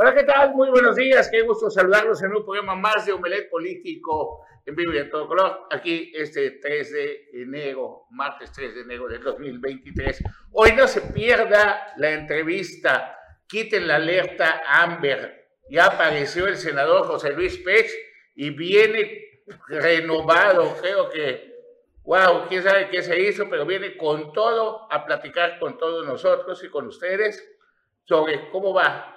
Hola, ¿qué tal? Muy buenos días. Qué gusto saludarlos en un programa más de Omelet Político en vivo y en todo color. Aquí este 3 de enero, martes 3 de enero del 2023. Hoy no se pierda la entrevista. Quiten la alerta Amber. Ya apareció el senador José Luis Pech y viene renovado. Creo que, wow, quién sabe qué se hizo, pero viene con todo a platicar con todos nosotros y con ustedes sobre cómo va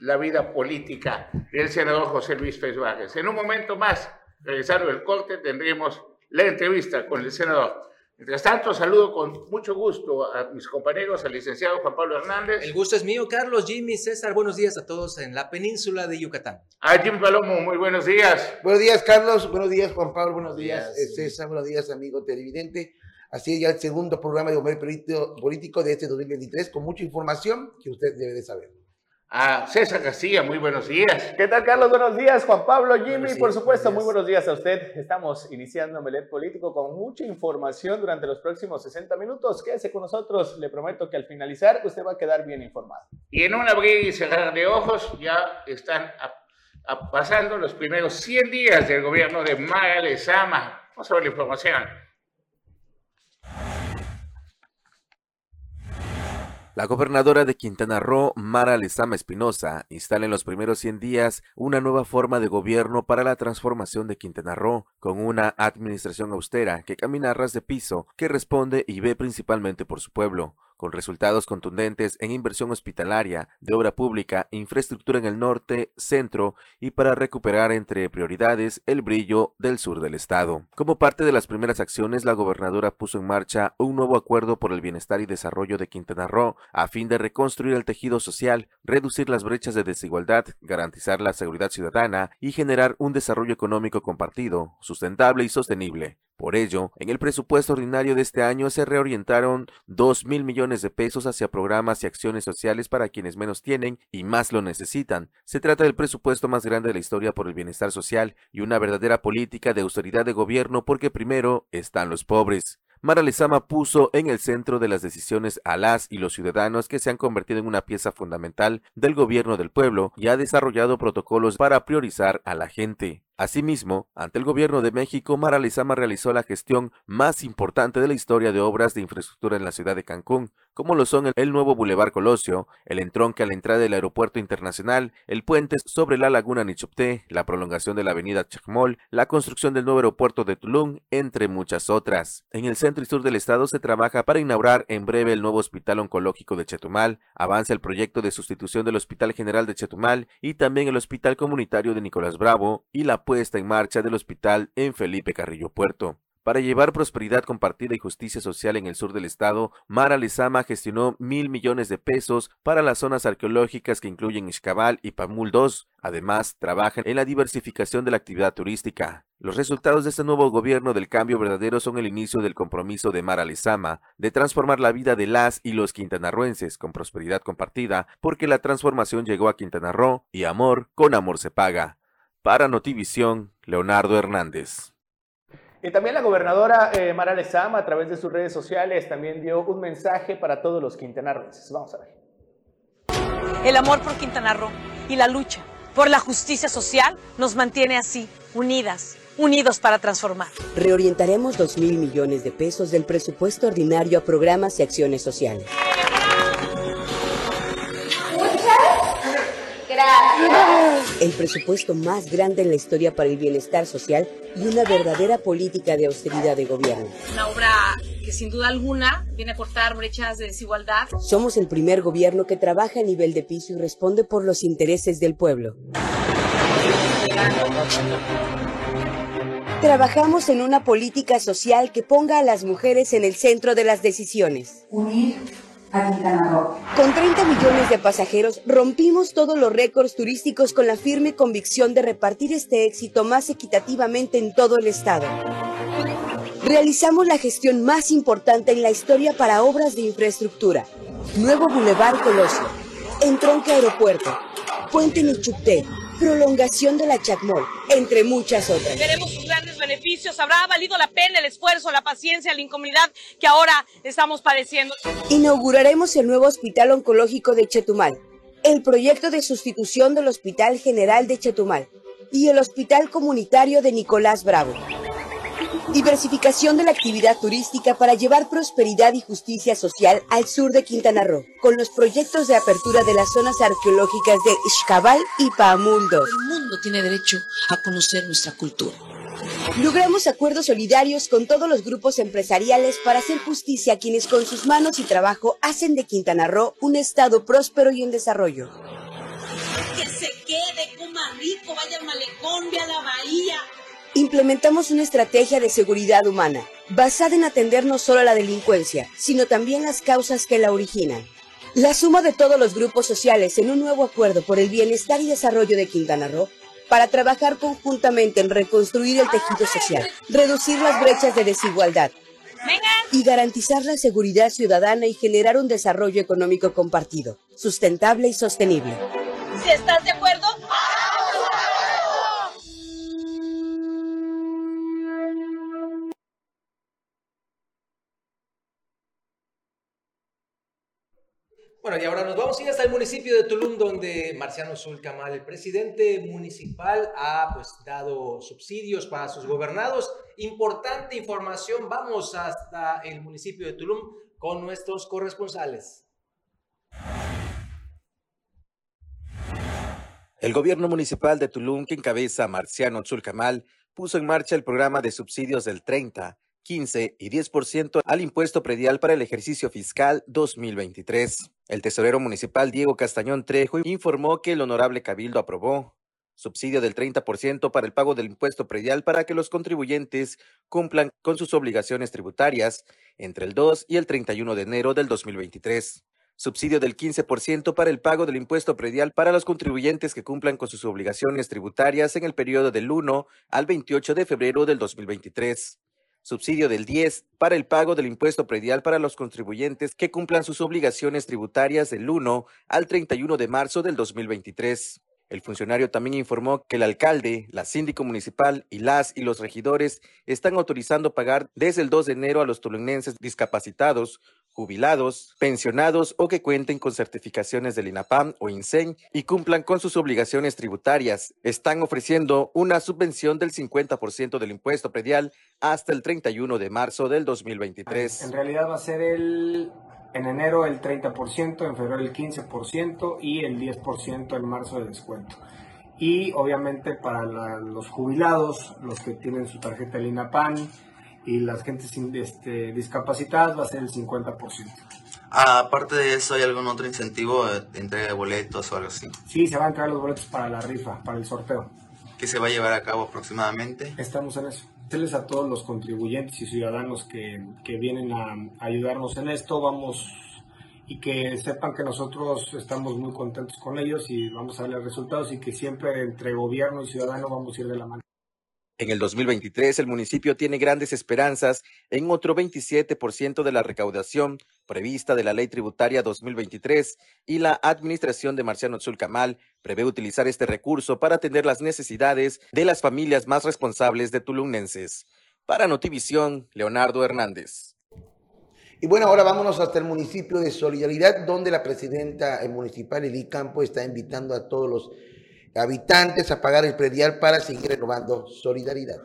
la vida política del senador José Luis Pérez Vargas. En un momento más, regresando del corte, tendremos la entrevista con el senador. Mientras tanto, saludo con mucho gusto a mis compañeros, al licenciado Juan Pablo Hernández. El gusto es mío, Carlos, Jimmy, César. Buenos días a todos en la península de Yucatán. A Jimmy Palomo, muy buenos días. Buenos días, Carlos. Buenos días, Juan Pablo. Buenos días, eh, César. Buenos días, amigo televidente. Así es ya el segundo programa de Homer Político de este 2023 con mucha información que usted debe de saber a César García, muy buenos días. ¿Qué tal, Carlos? Buenos días, Juan Pablo, Jimmy, por supuesto, muy buenos días a usted. Estamos iniciando Melet Político con mucha información durante los próximos 60 minutos. Quédese con nosotros, le prometo que al finalizar usted va a quedar bien informado. Y en un abrir y cerrar de ojos ya están pasando los primeros 100 días del gobierno de Mara Lezama. Vamos a ver la información. La gobernadora de Quintana Roo, Mara Lezama Espinosa, instala en los primeros 100 días una nueva forma de gobierno para la transformación de Quintana Roo, con una administración austera que camina a ras de piso, que responde y ve principalmente por su pueblo con resultados contundentes en inversión hospitalaria, de obra pública, infraestructura en el norte, centro y para recuperar entre prioridades el brillo del sur del estado. Como parte de las primeras acciones, la gobernadora puso en marcha un nuevo acuerdo por el bienestar y desarrollo de Quintana Roo a fin de reconstruir el tejido social, reducir las brechas de desigualdad, garantizar la seguridad ciudadana y generar un desarrollo económico compartido, sustentable y sostenible. Por ello, en el presupuesto ordinario de este año se reorientaron 2 mil millones de pesos hacia programas y acciones sociales para quienes menos tienen y más lo necesitan. Se trata del presupuesto más grande de la historia por el bienestar social y una verdadera política de austeridad de gobierno porque primero están los pobres. Mara Lezama puso en el centro de las decisiones a las y los ciudadanos que se han convertido en una pieza fundamental del gobierno del pueblo y ha desarrollado protocolos para priorizar a la gente. Asimismo, ante el gobierno de México, Mara Lezama realizó la gestión más importante de la historia de obras de infraestructura en la ciudad de Cancún, como lo son el, nuevo Boulevard Colosio, el entronque a la entrada del aeropuerto internacional, el puente sobre la laguna Nichupté, la prolongación de la avenida Chacmol, la construcción del nuevo aeropuerto de Tulum, entre muchas otras. En el centro y sur del estado se trabaja para inaugurar en breve el nuevo Hospital Oncológico de Chetumal, avanza el proyecto de sustitución del Hospital General de Chetumal y también el Hospital Comunitario de Nicolás Bravo y la puesta en marcha del hospital en Felipe Carrillo Puerto. Para llevar prosperidad compartida y justicia social en el sur del estado, Mara Lezama gestionó mil millones de pesos para las zonas arqueológicas que incluyen Ixcabal y Pamul II. Además, trabaja en la diversificación de la actividad turística. Los resultados de este nuevo gobierno del cambio verdadero son el inicio del compromiso de Mara Lezama de transformar la vida de las y los quintanarroenses con prosperidad compartida, porque la transformación llegó a Quintana Roo y amor con amor se paga. Para Notivisión, Leonardo Hernández. Y también la gobernadora eh, Mara Lezama, a través de sus redes sociales, también dio un mensaje para todos los quintanarroenses. Vamos a ver. El amor por Quintana Roo y la lucha por la justicia social nos mantiene así, unidas, unidos para transformar. Reorientaremos 2 mil millones de pesos del presupuesto ordinario a programas y acciones sociales. El presupuesto más grande en la historia para el bienestar social y una verdadera política de austeridad de gobierno. Una obra que sin duda alguna viene a cortar brechas de desigualdad. Somos el primer gobierno que trabaja a nivel de piso y responde por los intereses del pueblo. Trabajamos en una política social que ponga a las mujeres en el centro de las decisiones. Unir con 30 millones de pasajeros rompimos todos los récords turísticos con la firme convicción de repartir este éxito más equitativamente en todo el estado. Realizamos la gestión más importante en la historia para obras de infraestructura. Nuevo Boulevard Colosio, Entronque Aeropuerto, Puente Nichupté, prolongación de la Chacmol, entre muchas otras. Veremos sus grandes beneficios. Habrá valido la pena el esfuerzo, la paciencia, la incomodidad que ahora estamos padeciendo. Inauguraremos el nuevo Hospital Oncológico de Chetumal, el proyecto de sustitución del Hospital General de Chetumal y el Hospital Comunitario de Nicolás Bravo. Diversificación de la actividad turística para llevar prosperidad y justicia social al sur de Quintana Roo, con los proyectos de apertura de las zonas arqueológicas de Xcabal y Paamuldo. El mundo tiene derecho a conocer nuestra cultura. Logramos acuerdos solidarios con todos los grupos empresariales para hacer justicia a quienes con sus manos y trabajo hacen de Quintana Roo un estado próspero y en desarrollo. Que se quede, coma rico, vaya al malecón, a la bahía Implementamos una estrategia de seguridad humana, basada en atender no solo a la delincuencia, sino también las causas que la originan. La suma de todos los grupos sociales en un nuevo acuerdo por el bienestar y desarrollo de Quintana Roo para trabajar conjuntamente en reconstruir el tejido social, reducir las brechas de desigualdad y garantizar la seguridad ciudadana y generar un desarrollo económico compartido, sustentable y sostenible. Si estás de acuerdo, Bueno, y ahora nos vamos a ir hasta el municipio de Tulum, donde Marciano Zulcamal, el presidente municipal, ha pues dado subsidios para sus gobernados. Importante información, vamos hasta el municipio de Tulum con nuestros corresponsales. El gobierno municipal de Tulum, que encabeza Marciano Zulcamal, puso en marcha el programa de subsidios del 30 15 y 10% al impuesto predial para el ejercicio fiscal 2023. El tesorero municipal Diego Castañón Trejo informó que el honorable cabildo aprobó subsidio del 30% para el pago del impuesto predial para que los contribuyentes cumplan con sus obligaciones tributarias entre el 2 y el 31 de enero del 2023. Subsidio del 15% para el pago del impuesto predial para los contribuyentes que cumplan con sus obligaciones tributarias en el periodo del 1 al 28 de febrero del 2023 subsidio del 10 para el pago del impuesto predial para los contribuyentes que cumplan sus obligaciones tributarias del 1 al 31 de marzo del 2023. El funcionario también informó que el alcalde, la síndico municipal y las y los regidores están autorizando pagar desde el 2 de enero a los tolunenses discapacitados jubilados, pensionados o que cuenten con certificaciones del INAPAM o INSEN y cumplan con sus obligaciones tributarias. Están ofreciendo una subvención del 50% del impuesto predial hasta el 31 de marzo del 2023. En realidad va a ser el en enero el 30%, en febrero el 15% y el 10% en marzo de descuento. Y obviamente para los jubilados, los que tienen su tarjeta del INAPAM, y las gentes este, discapacitadas va a ser el 50%. aparte de eso, ¿hay algún otro incentivo de entrega de boletos o algo así? Sí, se van a entregar los boletos para la rifa, para el sorteo. ¿Qué se va a llevar a cabo aproximadamente? Estamos en eso. Decirles a todos los contribuyentes y ciudadanos que, que vienen a ayudarnos en esto, vamos y que sepan que nosotros estamos muy contentos con ellos y vamos a darles resultados y que siempre entre gobierno y ciudadano vamos a ir de la mano. En el 2023, el municipio tiene grandes esperanzas en otro 27% de la recaudación prevista de la Ley Tributaria 2023 y la administración de Marciano Zulcamal prevé utilizar este recurso para atender las necesidades de las familias más responsables de tulumnenses. Para Notivisión, Leonardo Hernández. Y bueno, ahora vámonos hasta el municipio de Solidaridad, donde la presidenta municipal, Eli Campo, está invitando a todos los habitantes a pagar el predial para seguir renovando solidaridad.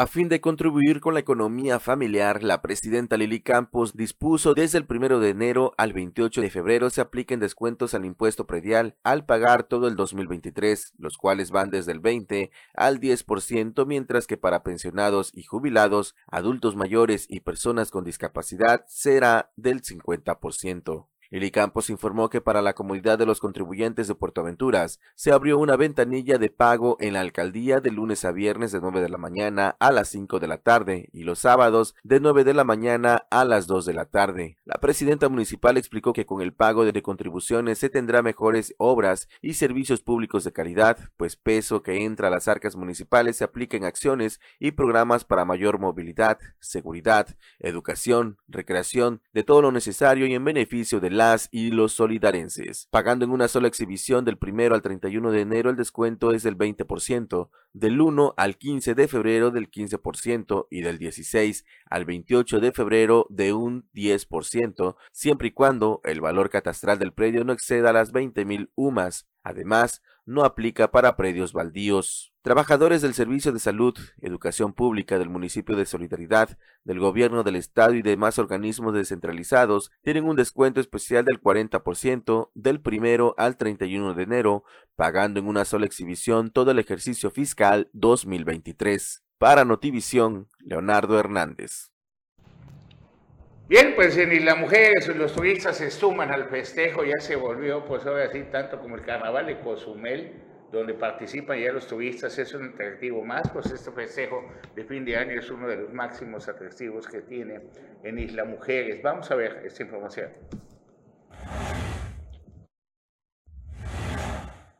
A fin de contribuir con la economía familiar, la presidenta Lili Campos dispuso desde el 1 de enero al 28 de febrero se apliquen descuentos al impuesto predial al pagar todo el 2023, los cuales van desde el 20 al 10%, mientras que para pensionados y jubilados, adultos mayores y personas con discapacidad será del 50%. Lili Campos informó que para la comodidad de los contribuyentes de Puerto Aventuras se abrió una ventanilla de pago en la alcaldía de lunes a viernes de 9 de la mañana a las 5 de la tarde y los sábados de 9 de la mañana a las 2 de la tarde. La presidenta municipal explicó que con el pago de contribuciones se tendrá mejores obras y servicios públicos de calidad, pues peso que entra a las arcas municipales se aplica en acciones y programas para mayor movilidad, seguridad, educación, recreación, de todo lo necesario y en beneficio del las y los solidarenses. Pagando en una sola exhibición del primero al 31 de enero, el descuento es del 20%, del 1 al 15 de febrero del 15% y del 16 al 28 de febrero de un 10%, siempre y cuando el valor catastral del predio no exceda las 20.000 UMAS. Además, no aplica para predios baldíos. Trabajadores del Servicio de Salud, Educación Pública del municipio de Solidaridad, del Gobierno del Estado y demás organismos descentralizados tienen un descuento especial del 40% del primero al 31 de enero, pagando en una sola exhibición todo el ejercicio fiscal 2023. Para Notivisión, Leonardo Hernández. Bien, pues ni las mujeres los turistas se suman al festejo, ya se volvió, pues ahora sí, tanto como el carnaval de Cozumel, donde participan ya los turistas, es un atractivo más, pues este festejo de fin de año es uno de los máximos atractivos que tiene en Isla Mujeres. Vamos a ver esta información.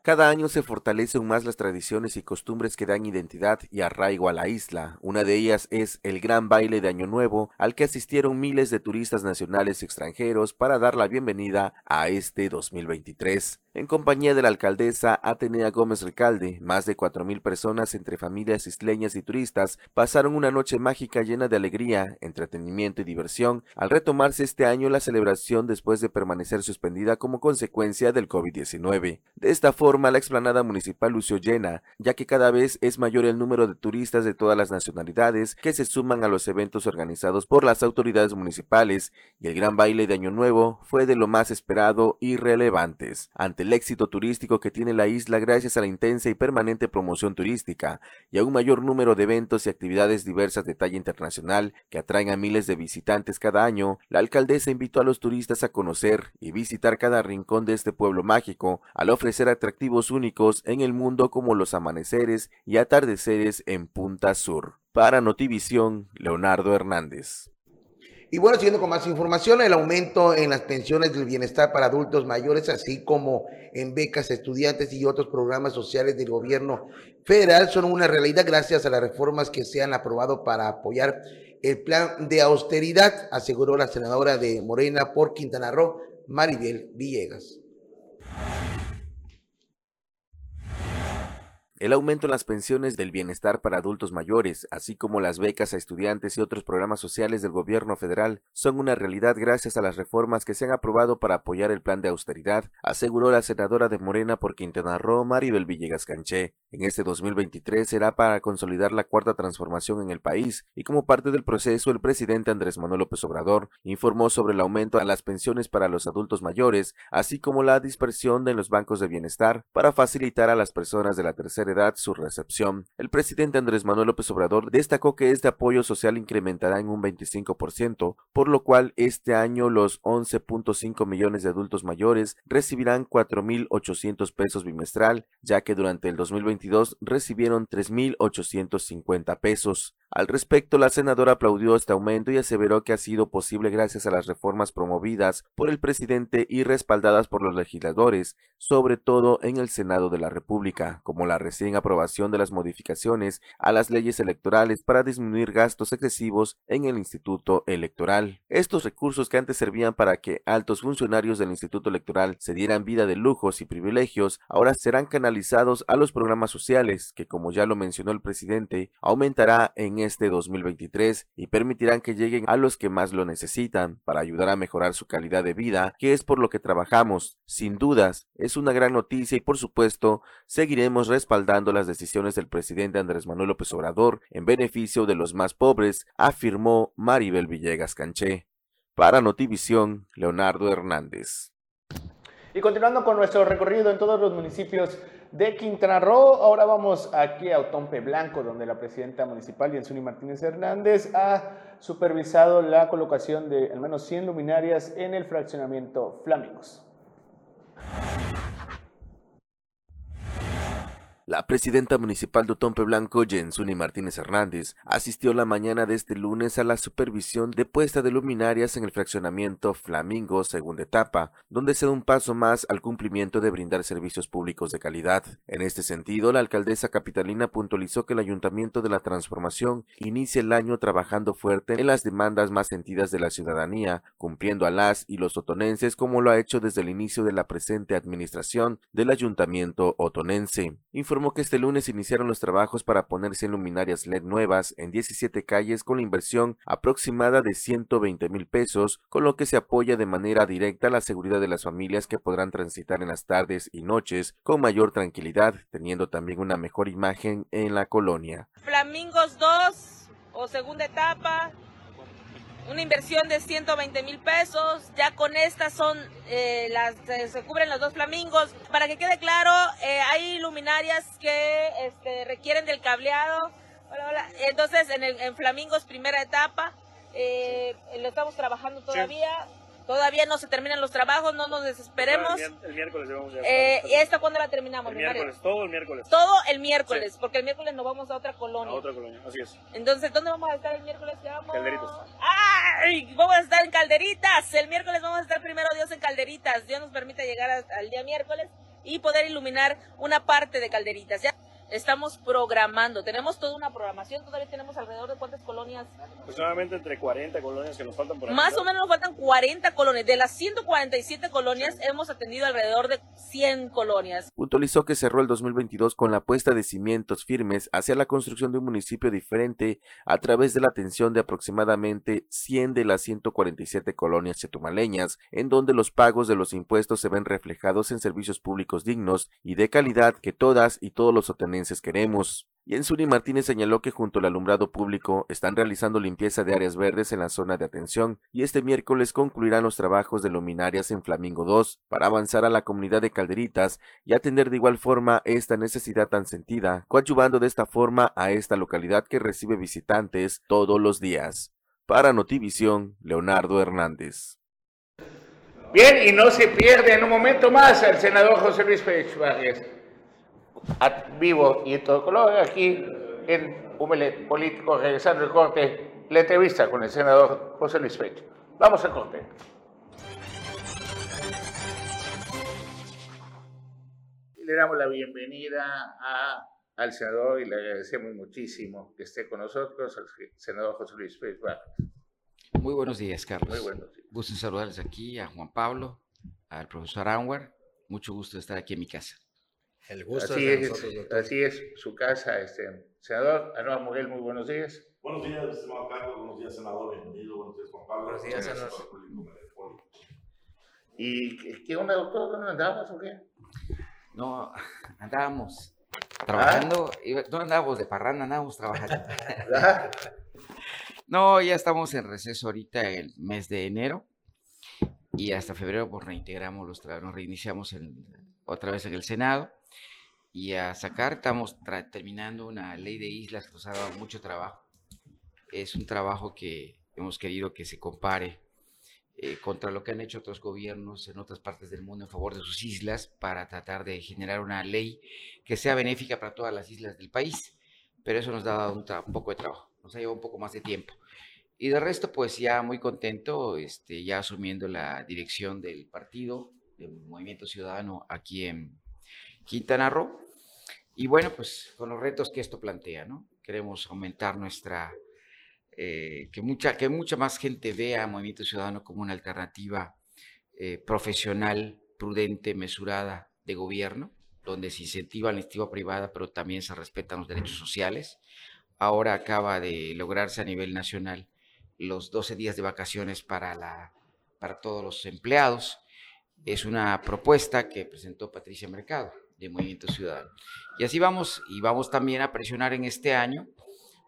Cada año se fortalecen más las tradiciones y costumbres que dan identidad y arraigo a la isla. Una de ellas es el gran baile de Año Nuevo, al que asistieron miles de turistas nacionales y extranjeros para dar la bienvenida a este 2023 en compañía de la alcaldesa Atenea Gómez Recalde, más de 4.000 personas entre familias isleñas y turistas pasaron una noche mágica llena de alegría, entretenimiento y diversión al retomarse este año la celebración después de permanecer suspendida como consecuencia del COVID-19. De esta forma, la explanada municipal lució llena, ya que cada vez es mayor el número de turistas de todas las nacionalidades que se suman a los eventos organizados por las autoridades municipales y el gran baile de Año Nuevo fue de lo más esperado y relevantes el éxito turístico que tiene la isla gracias a la intensa y permanente promoción turística y a un mayor número de eventos y actividades diversas de talla internacional que atraen a miles de visitantes cada año, la alcaldesa invitó a los turistas a conocer y visitar cada rincón de este pueblo mágico al ofrecer atractivos únicos en el mundo como los amaneceres y atardeceres en Punta Sur. Para Notivisión, Leonardo Hernández. Y bueno, siguiendo con más información, el aumento en las pensiones del bienestar para adultos mayores, así como en becas estudiantes y otros programas sociales del gobierno federal, son una realidad gracias a las reformas que se han aprobado para apoyar el plan de austeridad, aseguró la senadora de Morena por Quintana Roo, Maribel Villegas. El aumento en las pensiones del bienestar para adultos mayores, así como las becas a estudiantes y otros programas sociales del gobierno federal, son una realidad gracias a las reformas que se han aprobado para apoyar el plan de austeridad, aseguró la senadora de Morena por Quintana Roo, Maribel Villegas Canché. En este 2023 será para consolidar la cuarta transformación en el país y como parte del proceso el presidente Andrés Manuel López Obrador informó sobre el aumento a las pensiones para los adultos mayores, así como la dispersión de los bancos de bienestar para facilitar a las personas de la tercera su recepción. El presidente Andrés Manuel López Obrador destacó que este apoyo social incrementará en un 25%, por lo cual este año los 11.5 millones de adultos mayores recibirán 4.800 pesos bimestral, ya que durante el 2022 recibieron 3.850 pesos. Al respecto, la senadora aplaudió este aumento y aseveró que ha sido posible gracias a las reformas promovidas por el presidente y respaldadas por los legisladores, sobre todo en el Senado de la República, como la recién aprobación de las modificaciones a las leyes electorales para disminuir gastos excesivos en el Instituto Electoral. Estos recursos que antes servían para que altos funcionarios del Instituto Electoral se dieran vida de lujos y privilegios, ahora serán canalizados a los programas sociales, que como ya lo mencionó el presidente, aumentará en este 2023 y permitirán que lleguen a los que más lo necesitan para ayudar a mejorar su calidad de vida, que es por lo que trabajamos. Sin dudas, es una gran noticia y por supuesto seguiremos respaldando las decisiones del presidente Andrés Manuel López Obrador en beneficio de los más pobres, afirmó Maribel Villegas Canché. Para Notivisión, Leonardo Hernández. Y continuando con nuestro recorrido en todos los municipios de Quintana Roo. Ahora vamos aquí a Otompe Blanco, donde la presidenta municipal, Yensuni Martínez Hernández, ha supervisado la colocación de al menos 100 luminarias en el fraccionamiento Flamingos. La presidenta municipal de Otompe Blanco, Jensuni Martínez Hernández, asistió la mañana de este lunes a la supervisión de puesta de luminarias en el fraccionamiento Flamingo, segunda etapa, donde se da un paso más al cumplimiento de brindar servicios públicos de calidad. En este sentido, la alcaldesa capitalina puntualizó que el Ayuntamiento de la Transformación inicia el año trabajando fuerte en las demandas más sentidas de la ciudadanía, cumpliendo a las y los otonenses como lo ha hecho desde el inicio de la presente administración del Ayuntamiento otonense que este lunes iniciaron los trabajos para ponerse luminarias LED nuevas en 17 calles con la inversión aproximada de 120 mil pesos, con lo que se apoya de manera directa la seguridad de las familias que podrán transitar en las tardes y noches con mayor tranquilidad, teniendo también una mejor imagen en la colonia. Flamingos 2 o segunda etapa, una inversión de 120 mil pesos. Ya con estas son eh, las se cubren los dos flamingos. Para que quede claro, eh, hay luminarias que este, requieren del cableado. Entonces, en, el, en flamingos primera etapa, eh, lo estamos trabajando todavía. Todavía no se terminan los trabajos, no nos desesperemos. El, miércoles vamos a eh, ¿Y esta cuándo la terminamos? El miércoles, todo el miércoles. Todo el miércoles, porque el miércoles nos vamos a otra colonia. A otra colonia, así es. Entonces, ¿dónde vamos a estar el miércoles? Vamos? Calderitas. ¡Ay! Vamos a estar en Calderitas. El miércoles vamos a estar primero Dios en Calderitas. Dios nos permite llegar al día miércoles y poder iluminar una parte de Calderitas. ¿ya? estamos programando. Tenemos toda una programación, todavía tenemos alrededor de cuántas colonias. Aproximadamente entre 40 colonias que nos faltan por Más o menos nos faltan 40 colonias. De las 147 colonias hemos atendido alrededor de 100 colonias. Puntualizó que cerró el 2022 con la puesta de cimientos firmes hacia la construcción de un municipio diferente a través de la atención de aproximadamente 100 de las 147 colonias chetumaleñas, en donde los pagos de los impuestos se ven reflejados en servicios públicos dignos y de calidad que todas y todos los obtenemos queremos. Yensuni Martínez señaló que junto al alumbrado público están realizando limpieza de áreas verdes en la zona de atención y este miércoles concluirán los trabajos de luminarias en Flamingo 2 para avanzar a la comunidad de Calderitas y atender de igual forma esta necesidad tan sentida, coadyuvando de esta forma a esta localidad que recibe visitantes todos los días. Para Notivisión, Leonardo Hernández. Bien, y no se pierde en un momento más el senador José Luis Pérez vivo y en todo color, aquí en Humelet Político, regresando el corte, la entrevista con el senador José Luis Fecho. Vamos al corte. Le damos la bienvenida a, al senador y le agradecemos muchísimo que esté con nosotros, el senador José Luis Fecho. Muy buenos días, Carlos. Muy buenos días. Gusto en saludarles aquí a Juan Pablo, al profesor Anwar. Mucho gusto de estar aquí en mi casa. El gusto así es, nosotros, Así es, su casa, este, senador Anuar Moguel, muy buenos días. Buenos días, estimado Carlos, buenos días, senador, bienvenido, buenos días, Juan Pablo. Buenos días, senador. ¿Y qué onda, doctor? ¿Dónde andabas o qué? No, andábamos trabajando, ¿Ah? no andábamos de parranda, andábamos trabajando. ¿Ah? no, ya estamos en receso ahorita el mes de enero y hasta febrero pues reintegramos los trabajos, nos reiniciamos otra vez en el Senado y a sacar. Estamos terminando una ley de islas que nos ha dado mucho trabajo. Es un trabajo que hemos querido que se compare eh, contra lo que han hecho otros gobiernos en otras partes del mundo en favor de sus islas para tratar de generar una ley que sea benéfica para todas las islas del país. Pero eso nos ha dado un, poco de trabajo, nos ha llevado un poco más de tiempo. Y de resto, pues ya muy contento, este, ya asumiendo la dirección del partido, del Movimiento Ciudadano aquí en, Quintana Roo. Y bueno, pues con los retos que esto plantea, ¿no? Queremos aumentar nuestra, eh, que, mucha, que mucha más gente vea a Movimiento Ciudadano como una alternativa eh, profesional, prudente, mesurada de gobierno, donde se incentiva la iniciativa privada, pero también se respetan los derechos sociales. Ahora acaba de lograrse a nivel nacional los 12 días de vacaciones para, la, para todos los empleados. Es una propuesta que presentó Patricia Mercado de Movimiento Ciudadano. Y así vamos, y vamos también a presionar en este año,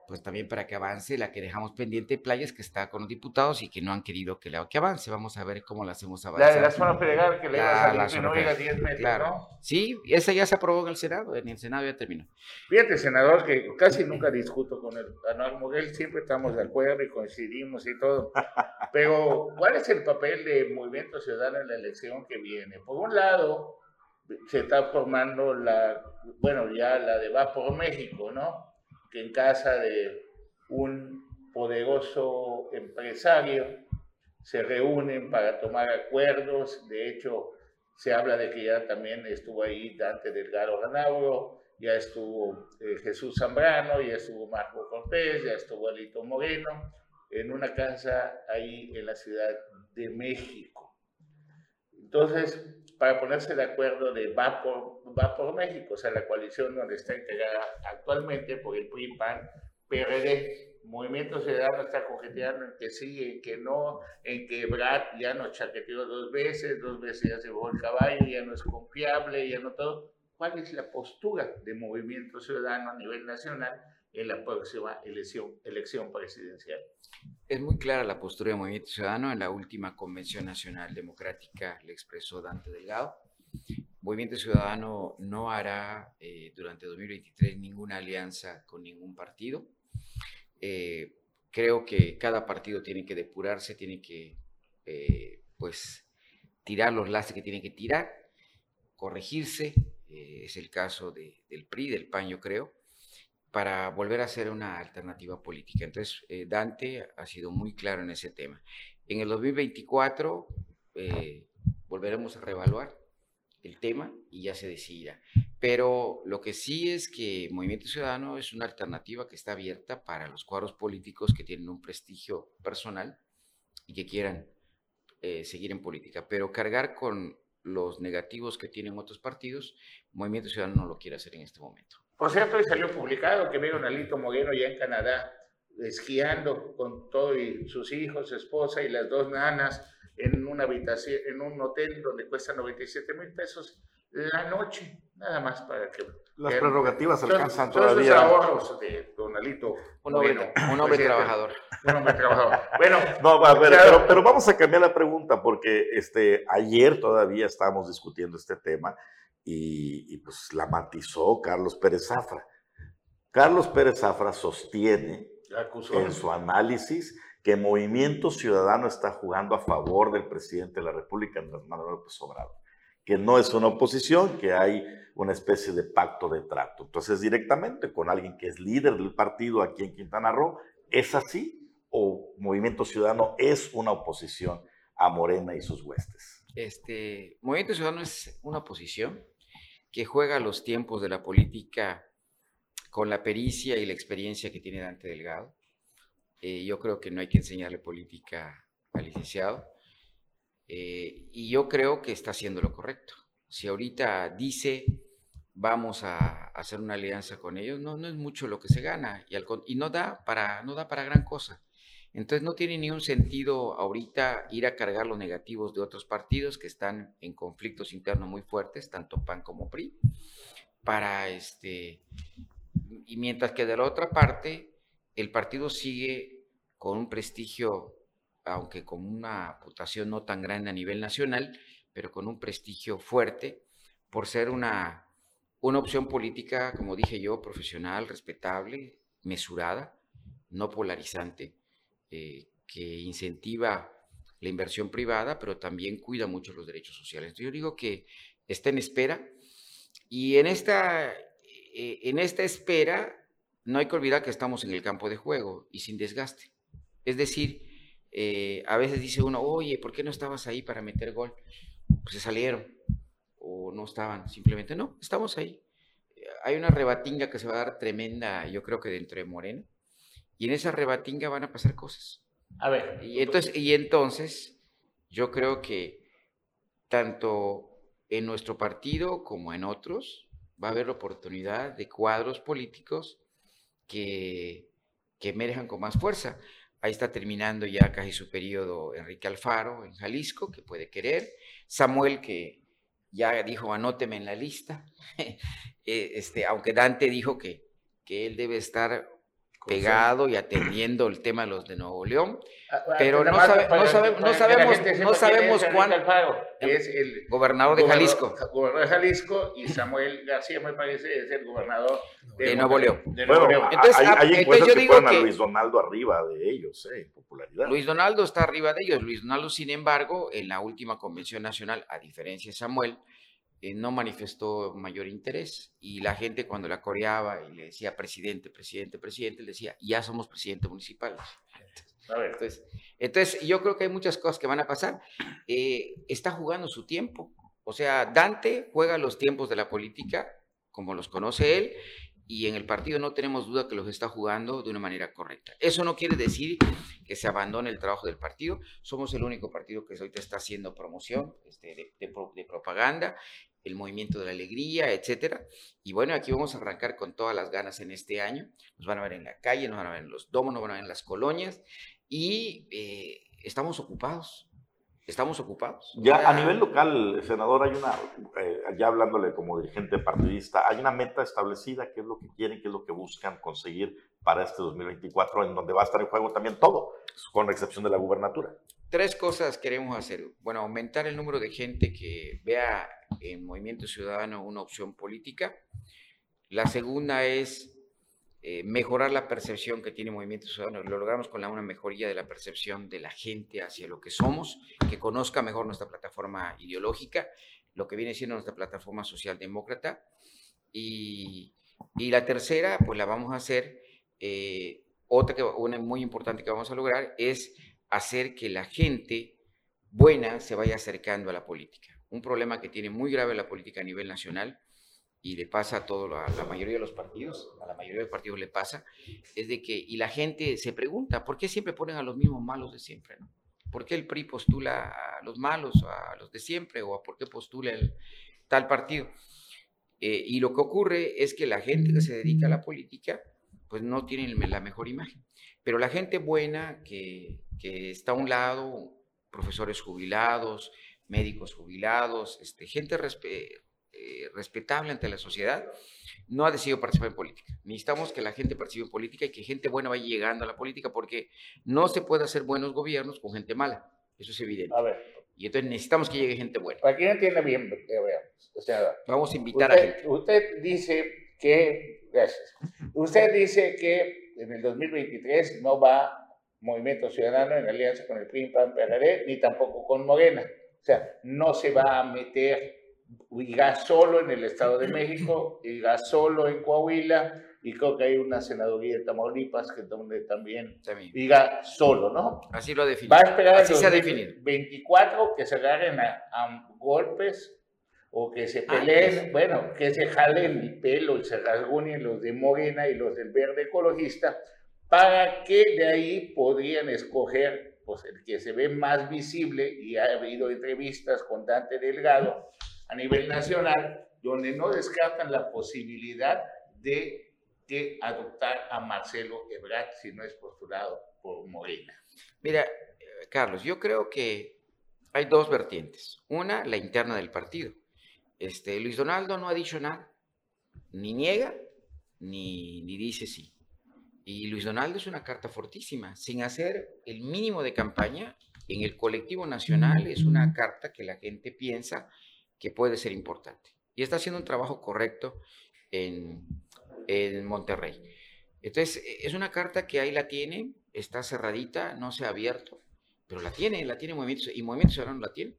pues también para que avance la que dejamos pendiente playas que está con los diputados y que no han querido que, la, que avance. Vamos a ver cómo la hacemos avanzar. La de la zona federal que le va a salir no llega a 10 metros, claro. ¿no? Sí, esa ya se aprobó en el Senado, en el Senado ya terminó. Fíjate, senador, que casi nunca discuto con el Anual Moguel, siempre estamos de acuerdo y coincidimos y todo. Pero, ¿cuál es el papel de Movimiento Ciudadano en la elección que viene? Por un lado, se está formando la, bueno, ya la de Va por México, ¿no? Que en casa de un poderoso empresario se reúnen para tomar acuerdos. De hecho, se habla de que ya también estuvo ahí Dante Delgado Ganauro, ya estuvo eh, Jesús Zambrano, ya estuvo Marco Cortés, ya estuvo Alito Moreno, en una casa ahí en la Ciudad de México. Entonces, para ponerse de acuerdo de va por, va por México, o sea, la coalición donde está integrada actualmente por el PRI, PAN, PRD, Movimiento Ciudadano está coqueteando en que sí, en que no, en que Brad ya nos chaqueteó dos veces, dos veces ya se bajó el caballo, ya no es confiable, ya no todo. ¿Cuál es la postura de Movimiento Ciudadano a nivel nacional en la próxima elección, elección presidencial? Es muy clara la postura de Movimiento Ciudadano. En la última Convención Nacional Democrática le expresó Dante Delgado. Movimiento Ciudadano no hará eh, durante 2023 ninguna alianza con ningún partido eh, creo que cada partido tiene que depurarse, tiene que, eh, pues, tirar los lastres que tiene que tirar, corregirse, eh, es el caso del PRI, del PAN, yo creo, para volver a ser una alternativa política. Entonces, Dante ha sido muy claro en ese tema. En el 2024 volveremos a reevaluar el tema y ya se decidirá. Pero lo que sí es que Movimiento Ciudadano es una alternativa que está abierta para los cuadros políticos que tienen un prestigio personal y que quieran eh, seguir en política. Pero cargar con los negativos que tienen otros partidos, Movimiento Ciudadano no lo quiere hacer en este momento. Por cierto, hoy salió publicado que vieron a Lito Moreno ya en Canadá esquiando con todos sus hijos, su esposa y las dos nanas en una habitación, en un hotel donde cuesta 97 mil pesos la noche, nada más para que... Las prerrogativas alcanzan todavía. Todos los ahorros de Donalito. Un hombre, un hombre trabajador. Un hombre trabajador. Bueno. No, a ver, pero, pero, vamos a cambiar la pregunta porque este, ayer todavía estábamos discutiendo este tema y, y pues la matizó Carlos Pérez Zafra. Carlos Pérez Zafra sostiene en su análisis que Movimiento Ciudadano está jugando a favor del presidente de la República, Andrés Manuel López Obrador que no es una oposición, que hay una especie de pacto de trato. Entonces, directamente con alguien que es líder del partido aquí en Quintana Roo, ¿es así? ¿O Movimiento Ciudadano es una oposición a Morena y sus huestes? Este, Movimiento Ciudadano es una oposición que juega los tiempos de la política con la pericia y la experiencia que tiene Dante Delgado. Eh, yo creo que no hay que enseñarle política al licenciado. Eh, y yo creo que está haciendo lo correcto. Si ahorita dice vamos a hacer una alianza con ellos, no, no es mucho lo que se gana y, y no, da para, no da para gran cosa. Entonces no tiene ningún sentido ahorita ir a cargar los negativos de otros partidos que están en conflictos internos muy fuertes, tanto PAN como PRI, para este, y mientras que de la otra parte el partido sigue con un prestigio aunque con una votación no tan grande a nivel nacional, pero con un prestigio fuerte, por ser una, una opción política, como dije yo, profesional, respetable, mesurada, no polarizante, eh, que incentiva la inversión privada, pero también cuida mucho los derechos sociales. yo digo que está en espera y en esta, eh, en esta espera no hay que olvidar que estamos en el campo de juego y sin desgaste. Es decir, eh, a veces dice uno, oye, ¿por qué no estabas ahí para meter gol? Pues se salieron o no estaban, simplemente no, estamos ahí. Hay una rebatinga que se va a dar tremenda, yo creo que dentro de Moreno, y en esa rebatinga van a pasar cosas. A ver. Y entonces, y entonces yo creo que tanto en nuestro partido como en otros va a haber la oportunidad de cuadros políticos que, que emerjan con más fuerza. Ahí está terminando ya casi su periodo Enrique Alfaro en Jalisco, que puede querer. Samuel, que ya dijo, anóteme en la lista. Eh, este, aunque Dante dijo que, que él debe estar pegado y atendiendo el tema de los de Nuevo León, ah, pero no, no, sabemos, no sabemos cuándo. Es el gobernador de Jalisco. Gobernador de Jalisco y Samuel García, me parece, es el gobernador de, Nuevo León. bueno, Entonces, hay, hay entonces yo que digo a Luis Donaldo arriba de ellos, eh, en popularidad. Luis Donaldo está arriba de ellos. Luis Donaldo, sin embargo, en la última convención nacional, a diferencia de Samuel, eh, no manifestó mayor interés y la gente cuando la coreaba y le decía presidente, presidente, presidente, le decía, ya somos presidente municipal. Entonces, entonces, yo creo que hay muchas cosas que van a pasar. Eh, está jugando su tiempo. O sea, Dante juega los tiempos de la política como los conoce él y en el partido no tenemos duda que los está jugando de una manera correcta. Eso no quiere decir que se abandone el trabajo del partido. Somos el único partido que ahorita está haciendo promoción este, de, de, propaganda, el movimiento de la alegría, etcétera. Y bueno, aquí vamos a arrancar con todas las ganas en este año. Nos van a ver en la calle, nos van a ver en los domos, nos van a ver en las colonias y eh, estamos ocupados. Estamos ocupados. Ya a nivel local, senador, hay una, eh, ya hablándole como dirigente partidista, hay una meta establecida, qué es lo que quieren, qué es lo que buscan conseguir para este 2024, en donde va a estar en juego también todo, con excepción de la gubernatura. Tres cosas queremos hacer. Bueno, aumentar el número de gente que vea en Movimiento Ciudadano una opción política. La segunda es eh, mejorar la percepción que tiene Movimiento Ciudadano. Lo logramos con una mejoría de la percepción de la gente hacia lo que somos, que conozca mejor nuestra plataforma ideológica, lo que viene siendo nuestra plataforma socialdemócrata. Y, y la tercera, pues la vamos a hacer, eh, otra que, una muy importante que vamos a lograr es hacer que la gente buena se vaya acercando a la política. Un problema que tiene muy grave la política a nivel nacional y le pasa a todo, a la mayoría de los partidos, a la mayoría de los partidos le pasa, es de que, y la gente se pregunta, ¿por qué siempre ponen a los mismos malos de siempre? ¿Por qué el PRI postula a los malos, a los de siempre, o a por qué postula el tal partido? Eh, y lo que ocurre es que la gente que se dedica a la política, pues no tiene la mejor imagen. Pero la gente buena que, que está a un lado, profesores jubilados, médicos jubilados, este, gente eh, respetable ante la sociedad, no ha decidido participar en política. Necesitamos que la gente participe en política y que gente buena vaya llegando a la política porque no se puede hacer buenos gobiernos con gente mala. Eso es evidente. A ver. Y entonces necesitamos que llegue gente buena. Para que entienda bien, o sea, vamos a invitar usted, a gente. Usted dice que, gracias, usted dice que en el 2023 no va Movimiento Ciudadano en alianza con el PRI, PAN, PRD, ni tampoco con Morena. O sea, no se va a meter IGA solo en el Estado de México, IGA solo en Coahuila, y creo que hay una senaduría de Tamaulipas que donde también diga solo, ¿no? Así lo definido. Va a esperar Así se ha definido. 24 que se agarren a, golpes o que se peleen, bueno, que se jalen el pelo y se rasguñen los de Morena y los del verde ecologista, para que de ahí podrían escoger pues, el que se ve más visible, y ha habido entrevistas con Dante Delgado, a nivel nacional, donde no descartan la posibilidad de, de adoptar a Marcelo Ebrard si no es postulado por Morena. Mira, eh, Carlos, yo creo que hay dos vertientes. Una, la interna del partido. Este, Luis Donaldo no ha dicho nada, ni niega, ni, ni dice sí. Y Luis Donaldo es una carta fortísima. Sin hacer el mínimo de campaña, en el colectivo nacional es una carta que la gente piensa que puede ser importante. Y está haciendo un trabajo correcto en, en Monterrey. Entonces, es una carta que ahí la tiene, está cerradita, no se ha abierto, pero la tiene, la tiene Movimiento, y Movimiento Ciudadano la tiene.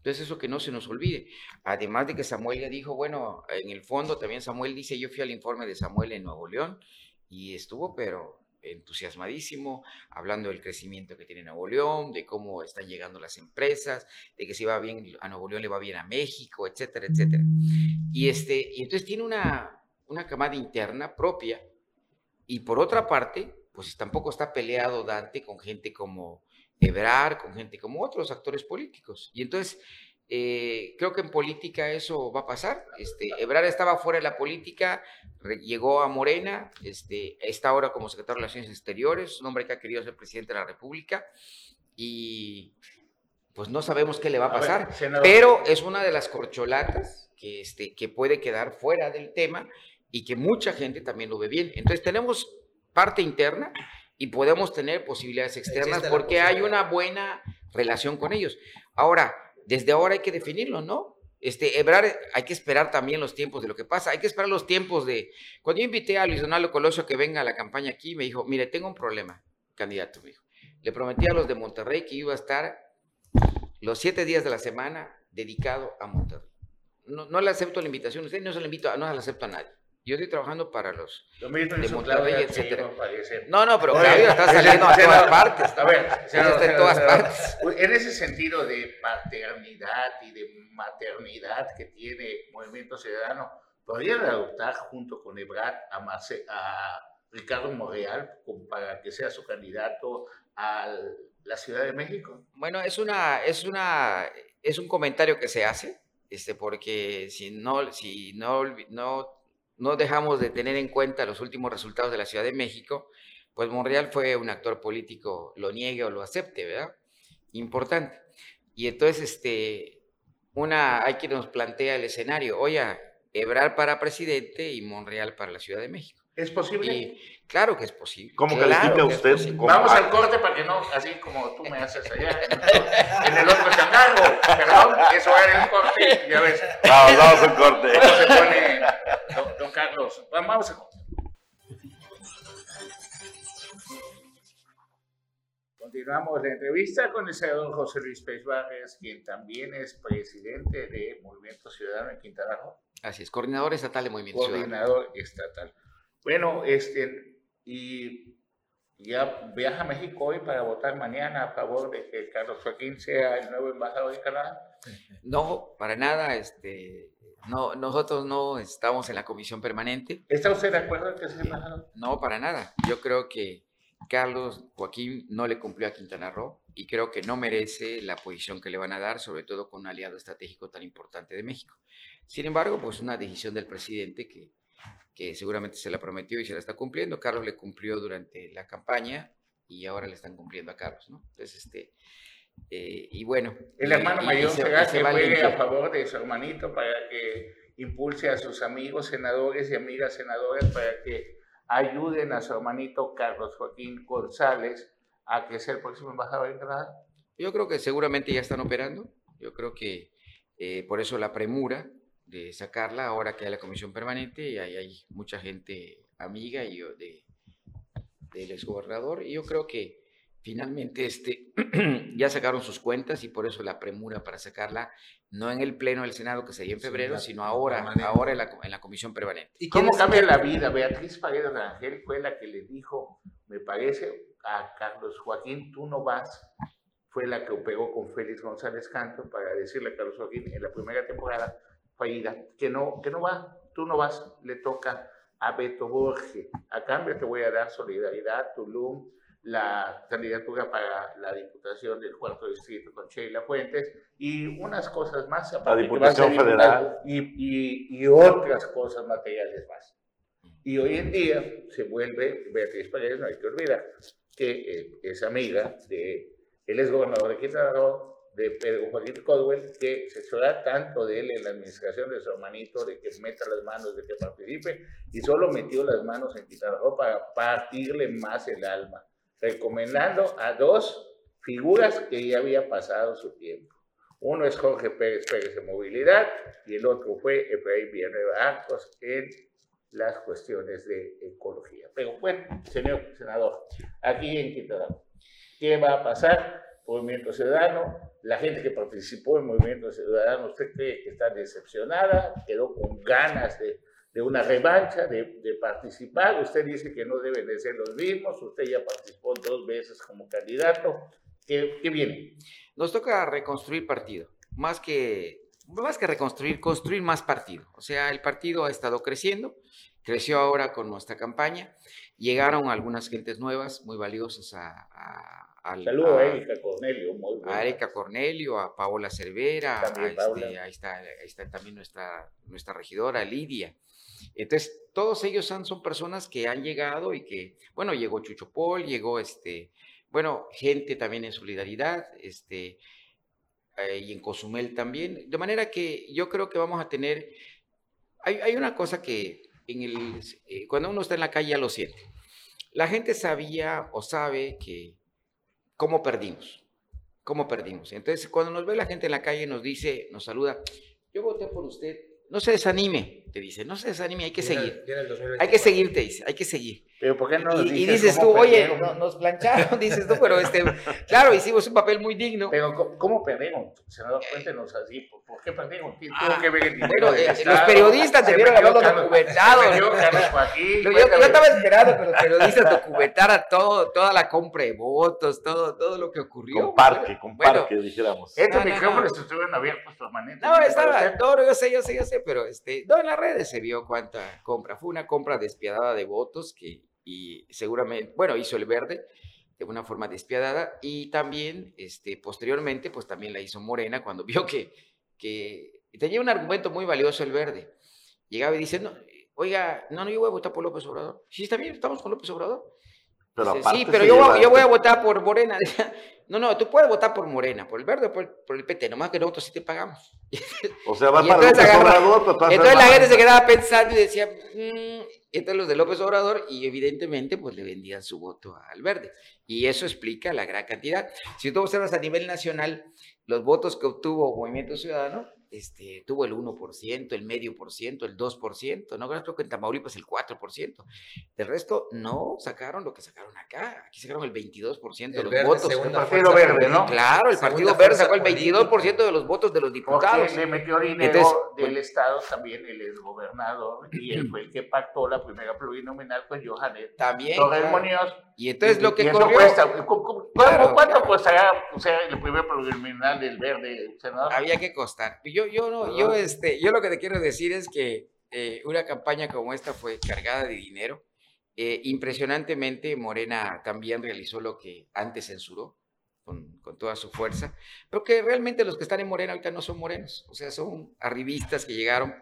Entonces, eso que no se nos olvide. Además de que Samuel ya dijo, bueno, en el fondo también Samuel dice, yo fui al informe de Samuel en Nuevo León y estuvo, pero entusiasmadísimo, hablando del crecimiento que tiene Nuevo León, de cómo están llegando las empresas, de que si va bien a Nuevo León le va bien a México, etcétera, etcétera. Y, este, y entonces tiene una, una camada interna propia y por otra parte, pues tampoco está peleado Dante con gente como Ebrar, con gente como otros actores políticos. Y entonces eh, creo que en política eso va a pasar. Este, Ebrard estaba fuera de la política, llegó a Morena, este, está ahora como secretario de Relaciones Exteriores, un hombre que ha querido ser presidente de la República y pues no sabemos qué le va a pasar, pero es una de las corcholatas que, este, que puede quedar fuera del tema y que mucha gente también lo ve bien. Entonces tenemos parte interna y podemos tener posibilidades externas porque hay una buena relación con ellos. Ahora, desde ahora hay que definirlo, ¿no? Este, Ebrar, hay que esperar también los tiempos de lo que pasa, hay que esperar los tiempos de... Cuando yo invité a Luis Donaldo Colosio que venga a la campaña aquí, me dijo, mire, tengo un problema, candidato, me dijo. Le prometí a los de Monterrey que iba a estar los siete días de la semana dedicado a Monterrey. no, no le acepto la invitación usted, no se la invito, no se la acepto a nadie. Yo estoy trabajando para los Lo mismo de Monterrey, parece. No, no, pero Oye, Claudia está saliendo a todas partes. A ver, está en todas partes. En ese sentido de paternidad y de maternidad que tiene Movimiento Ciudadano, ¿podrían adoptar junto con Ebrard a, Marce- a Ricardo Monreal para que sea su candidato a la Ciudad de México? Bueno, es una, es una, es un comentario que se hace, este, porque si no, si no, no, no dejamos de tener en cuenta los últimos resultados de la Ciudad de México, pues Monreal fue un actor político, lo niegue o lo acepte, ¿verdad? Importante. Y entonces, este, una, hay quien nos plantea el escenario, oye, Ebrard para presidente y Monreal para la Ciudad de México. ¿Es posible? Y claro que es posible. ¿Cómo claro califica es usted como- Vamos al corte para que no, así como tú me haces allá, en el, en el otro changarro. Perdón, eso era el corte, ya ves. Vamos, vamos al corte. ¿Cómo se pone, don, don Carlos? Vamos. Continuamos la entrevista con el senador José Luis Pérez Vargas, quien también es presidente de Movimiento Ciudadano en Quintana Roo, Así es, coordinador estatal de Movimiento Ciudadano. coordinador estatal. Bueno, este, y ya viaja a México hoy para votar mañana a favor de que Carlos Joaquín sea el nuevo embajador de Canadá. No, para nada, este, no, nosotros no estamos en la comisión permanente. ¿Está usted de acuerdo en que sea embajador? No, para nada. Yo creo que Carlos Joaquín no le cumplió a Quintana Roo y creo que no merece la posición que le van a dar, sobre todo con un aliado estratégico tan importante de México. Sin embargo, pues una decisión del presidente que, que seguramente se la prometió y se la está cumpliendo. Carlos le cumplió durante la campaña y ahora le están cumpliendo a Carlos, ¿no? Entonces, este, eh, y bueno. El hermano mayor se- será se que juegue a favor de su hermanito para que impulse a sus amigos senadores y amigas senadoras para que ayuden a su hermanito Carlos Joaquín González a que sea el próximo embajador de Canadá. Yo creo que seguramente ya están operando. Yo creo que eh, por eso la premura de sacarla ahora que hay la comisión permanente y ahí hay mucha gente amiga y yo de, del exgobernador. Y yo creo que finalmente este, ya sacaron sus cuentas y por eso la premura para sacarla, no en el pleno del Senado que sería en febrero, sino ahora, permanente. ahora en la, en la comisión permanente. ¿Y ¿Cómo cambia la vida? Beatriz Paredes Rangel fue la que le dijo, me parece, a Carlos Joaquín, tú no vas. Fue la que operó con Félix González Canto para decirle a Carlos Joaquín en la primera temporada fallida que no, que no va, tú no vas, le toca a Beto Borges. A cambio te voy a dar solidaridad, Tulum, la candidatura para la diputación del cuarto distrito con Sheila Fuentes y unas cosas más. que Diputación Federal. Y, y, y otras cosas materiales más. Y hoy en día se vuelve, Beatriz Paredes, no hay que olvidar, que eh, es amiga de, él es gobernador de Quintana Roo, de Pedro Joaquín Codwell, que se suena tanto de él en la administración de su hermanito, de que meta las manos, de que participe, y solo metió las manos en Quintana Roo para partirle más el alma, recomendando a dos figuras que ya había pasado su tiempo. Uno es Jorge Pérez Pérez de Movilidad y el otro fue Efraín Villanueva Arcos en las cuestiones de ecología. Pero bueno, señor senador, aquí en Quintana ¿qué va a pasar? Movimiento Ciudadano, la gente que participó en Movimiento Ciudadano, ¿usted cree que está decepcionada? ¿Quedó con ganas de, de una revancha, de, participar? Usted dice que no deben de ser los mismos, usted ya participó dos veces como candidato. ¿Qué, qué viene? Nos toca reconstruir partido, más que, más que reconstruir, construir más partido. O sea, el partido ha estado creciendo, creció ahora con nuestra campaña, llegaron algunas gentes nuevas, muy valiosas a- al- Saludo a a- Erika Cornelio, muy a. Erika Cornelio, a Paola Cervera, a este, ahí, está, ahí está también nuestra, nuestra regidora Lidia. Entonces, todos ellos han- son personas que han llegado y que, bueno, llegó Chucho Paul, llegó este, bueno, gente también en solidaridad, este, eh, y en Cozumel también. De manera que yo creo que vamos a tener, hay, hay una cosa que en el, eh, cuando uno está en la calle ya lo siente. La gente sabía o sabe que cómo perdimos, cómo perdimos. Entonces, cuando nos ve la gente en la calle, nos dice, nos saluda, yo voté por usted, no se desanime, te dice, no se desanime, hay que Viene seguir. el Hay que 2024. seguir, te dice, hay que seguir. Pero ¿por qué no nos Y, y dices dices cómo tú, oye, no- nos plancharon, dices tú, pero este, claro, hicimos un papel muy digno. Pero ¿cómo, cómo perdieron? Senador, cuéntenos así, ¿por, por qué perdieron? ¿Quién tuvo que ver el dinero Bueno, eh, los periodistas Se debieron haberlo documentado. Joaquín, Yo, yo estaba esperando que los periodistas documentaran todo, toda la compra de votos, todo, todo lo que ocurrió. Con parque, con Bueno, parque, dijéramos. Estos No, no, micrófonos no. estuvieron abiertos permanentemente. No, estaba, no, yo sé, yo sé, yo sé, pero este, no, en las redes se vio cuánta compra. Fue una compra despiadada de votos que, y seguramente, bueno, hizo el verde de una forma despiadada y también, este, posteriormente, pues también la hizo Morena cuando vio que, que tenía un argumento muy valioso el verde. Llegaba y dice, no, oiga, no, no, yo voy a votar por López Obrador. Sí, está bien, estamos con López Obrador. Pero Dice, sí, pero yo, yo voy a votar por Morena. No, no, tú puedes votar por Morena, por el verde o por, el- por el PT, nomás que nosotros sí te pagamos. O sea, va para López Obrador, pero tú vas a Entonces la gente se quedaba pensando y decía, "Mm", entonces los de López Obrador, y evidentemente pues le vendían su voto al verde. Y eso explica la gran cantidad. Si tú observas a nivel nacional, los votos que obtuvo Movimiento Ciudadano, este, tuvo el 1%, el medio por ciento, el 2%, no creo que en Tamaulipas el 4%. Del resto no sacaron lo que sacaron acá. Aquí sacaron el 22% de El los Verde, votos. El Partido Verde, ¿no? Claro, el Segunda Partido Verde sacó el política. 22% de los votos de los diputados. Porque le metió dinero Entonces, del Estado también el exgobernador y él fue el que pactó la primera plurinominal con Johanet También, Torres claro. Muñoz. Y entonces lo que y corrió- cuesta. ¿Cómo- cómo- Claro, ¿Cuánto costará o sea, el primer plurinominal del verde, senador? Había que costar. Yo, yo, no, yo, este, yo lo que te quiero decir es que eh, una campaña como esta fue cargada de dinero. Eh, impresionantemente, Morena también realizó lo que antes censuró con, toda su fuerza, pero que realmente los que están en Morena ahorita no son morenos, o sea, son arribistas que llegaron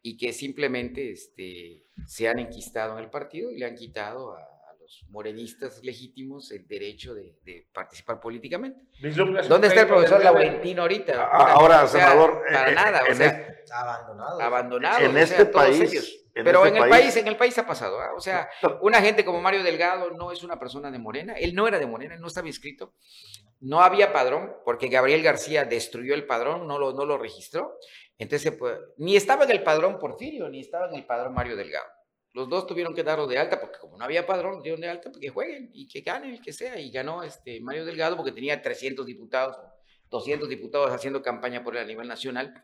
y que simplemente este, se han enquistado en el partido y le han quitado a los morenistas legítimos el derecho de, de participar políticamente. ¿Dónde está el profesor? Laurentino ahorita? Ah, ahora, O sea, senador, para eh, nada, o sea, este- Abandonado. abandonados. En o sea, este país, ellos. en Pero este en el país- país, en el país ha pasado. ¿ah? O sea, una gente como Mario Delgado no es una persona de Morena. Él no era de Morena, él no estaba inscrito. No había padrón, porque Gabriel García destruyó el padrón, no lo, no lo registró. Entonces, pues, ni estaba en el padrón Porfirio, ni estaba en el padrón Mario Delgado. Los dos tuvieron que darlo de alta, porque como no había padrón, dieron de alta, porque jueguen y que ganen el que sea. Y ganó este Mario Delgado porque tenía 300 diputados, 200 diputados haciendo campaña por él a nivel nacional.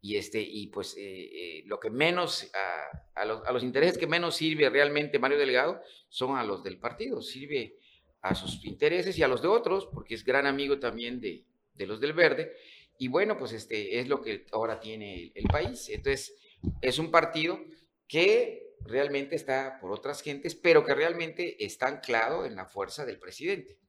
Y este y pues eh, eh, lo que menos a, a los, a los intereses que menos sirve realmente Mario Delgado son a los del partido. Sirve a sus intereses y a los de otros porque es gran amigo también de, de los del verde. Y bueno pues este es lo que ahora tiene el, el país. Entonces es un partido que realmente está por otras gentes pero que realmente está anclado en la fuerza del presidente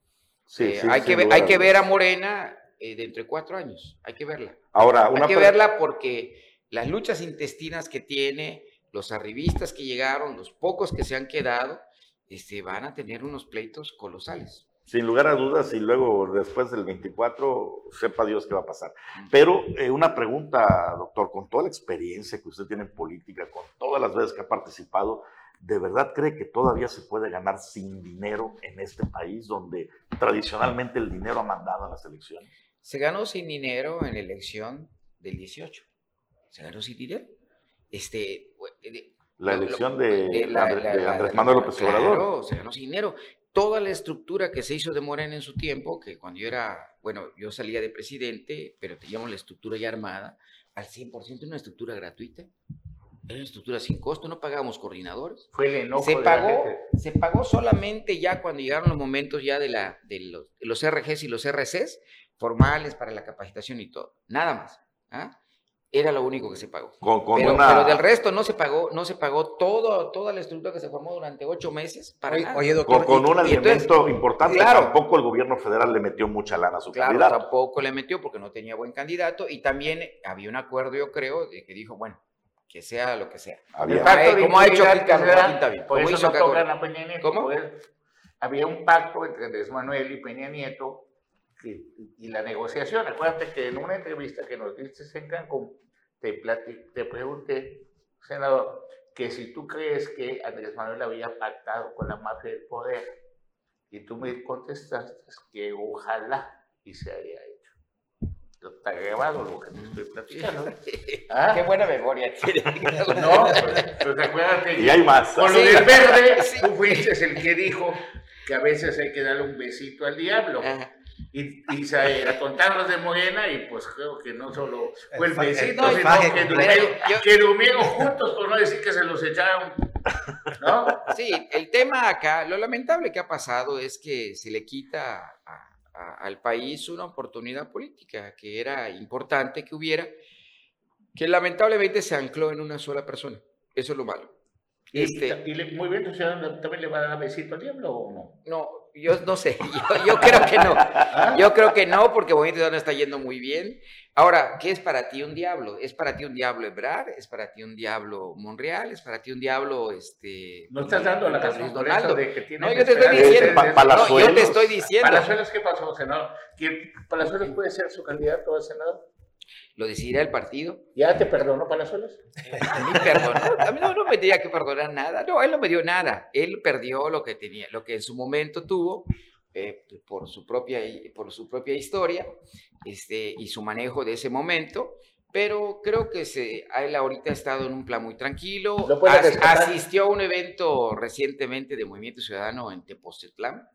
Sí, Eh, sí, hay, que ver, hay a que ver a Morena eh, dentro de cuatro años. Hay que verla. Ahora, hay que verla porque las luchas intestinas que tiene, los arribistas que llegaron, los pocos que se han quedado, este, van a tener unos pleitos colosales. Sin lugar a dudas, y luego después del 24, sepa Dios qué va a pasar. Pero eh, una pregunta, doctor, con toda la experiencia que usted tiene en política, con todas las veces que ha participado, ¿de verdad cree que todavía se puede ganar sin dinero en este país donde tradicionalmente el dinero ha mandado a las elecciones? Se ganó sin dinero en la elección del 18. Se ganó sin dinero. Este, eh, La elección de, de la- Andrés- la- de la- Andrés la- Manuel López claro, Obrador. se ganó sin dinero. Toda la estructura que se hizo de Morena en su tiempo, que cuando yo era, bueno, yo salía de presidente, pero teníamos la estructura ya armada, al 100% una estructura gratuita. Era una estructura sin costo, no pagábamos coordinadores. Fue el enojo se de la pagó, gente. se pagó solamente ya cuando llegaron los momentos ya de, la, de, los, de los RGs y los RCs formales para la capacitación y todo. Nada más. ¿ah? Era lo único que se pagó. Con, con pero, una... pero del resto no se pagó, no se pagó todo, toda la estructura que se formó durante ocho meses para Oye, oye, con, doctor. con y- un y entonces- elemento importante, claro. tampoco el gobierno federal le metió mucha lana a su Claro, candidato. tampoco le metió porque no tenía buen candidato y también había un acuerdo, yo creo, de que dijo, bueno, que sea lo que sea. Había- El pacto como ha hecho también, Por eso no a Peña Nieto. ¿Cómo? por eso había un pacto entre Andrés Manuel y Peña Nieto que- y la negociación. Acuérdate que en una entrevista que nos diste en Cancún, te, plati- te pregunté, senador, que si tú crees que Andrés Manuel había pactado con la mafia del poder. Y tú me contestaste que ojalá y se haya hecho. Está grabado lo que te estoy platicando. ¿Ah? Qué buena memoria tiene. No, pero te acuerdas que Y hay más. con lo Sí. del verde, tú fuiste el que dijo que a veces hay que darle un besito al diablo. Y, y se atontaron los de Morena y pues creo que no solo fue el faje sino que durmieron, Yo- que durmieron juntos, por no decir que se los echaron. ¿No? Sí, el tema acá, lo lamentable que ha pasado es que se le quita a- a- al país una oportunidad política que era importante que hubiera, que lamentablemente se ancló en una sola persona. Eso es lo malo. Y, Este- y le- muy bien, ¿tú ciudadano también le va a dar besito al diablo o no? No, yo no sé, yo, yo creo que no. Yo creo que no, porque Movimiento Ciudadano está yendo muy bien. Ahora, ¿qué es para ti un diablo? ¿Es para ti un diablo Ebrard? ¿Es para ti un diablo Monreal? ¿Es para ti un diablo este No estás dando la razón Donaldo? de que tiene No, yo te estoy diciendo. No, yo te estoy diciendo. ¿Palazuelos qué pasó, senador? ¿Que ¿Palazuelos puede ser su candidato a senador? Lo decidirá el partido. ¿Ya te perdonó Palazuelos? A mí perdonó. A mí no, no me tenía que perdonar nada. No, él no me dio nada. Él perdió lo que tenía, lo que en su momento tuvo eh, por, su propia, por su propia historia este, y su manejo de ese momento. Pero creo que se, él ahorita ha estado en un plan muy tranquilo. ¿Lo As- asistió a un evento recientemente de Movimiento Ciudadano en Tepoztlán.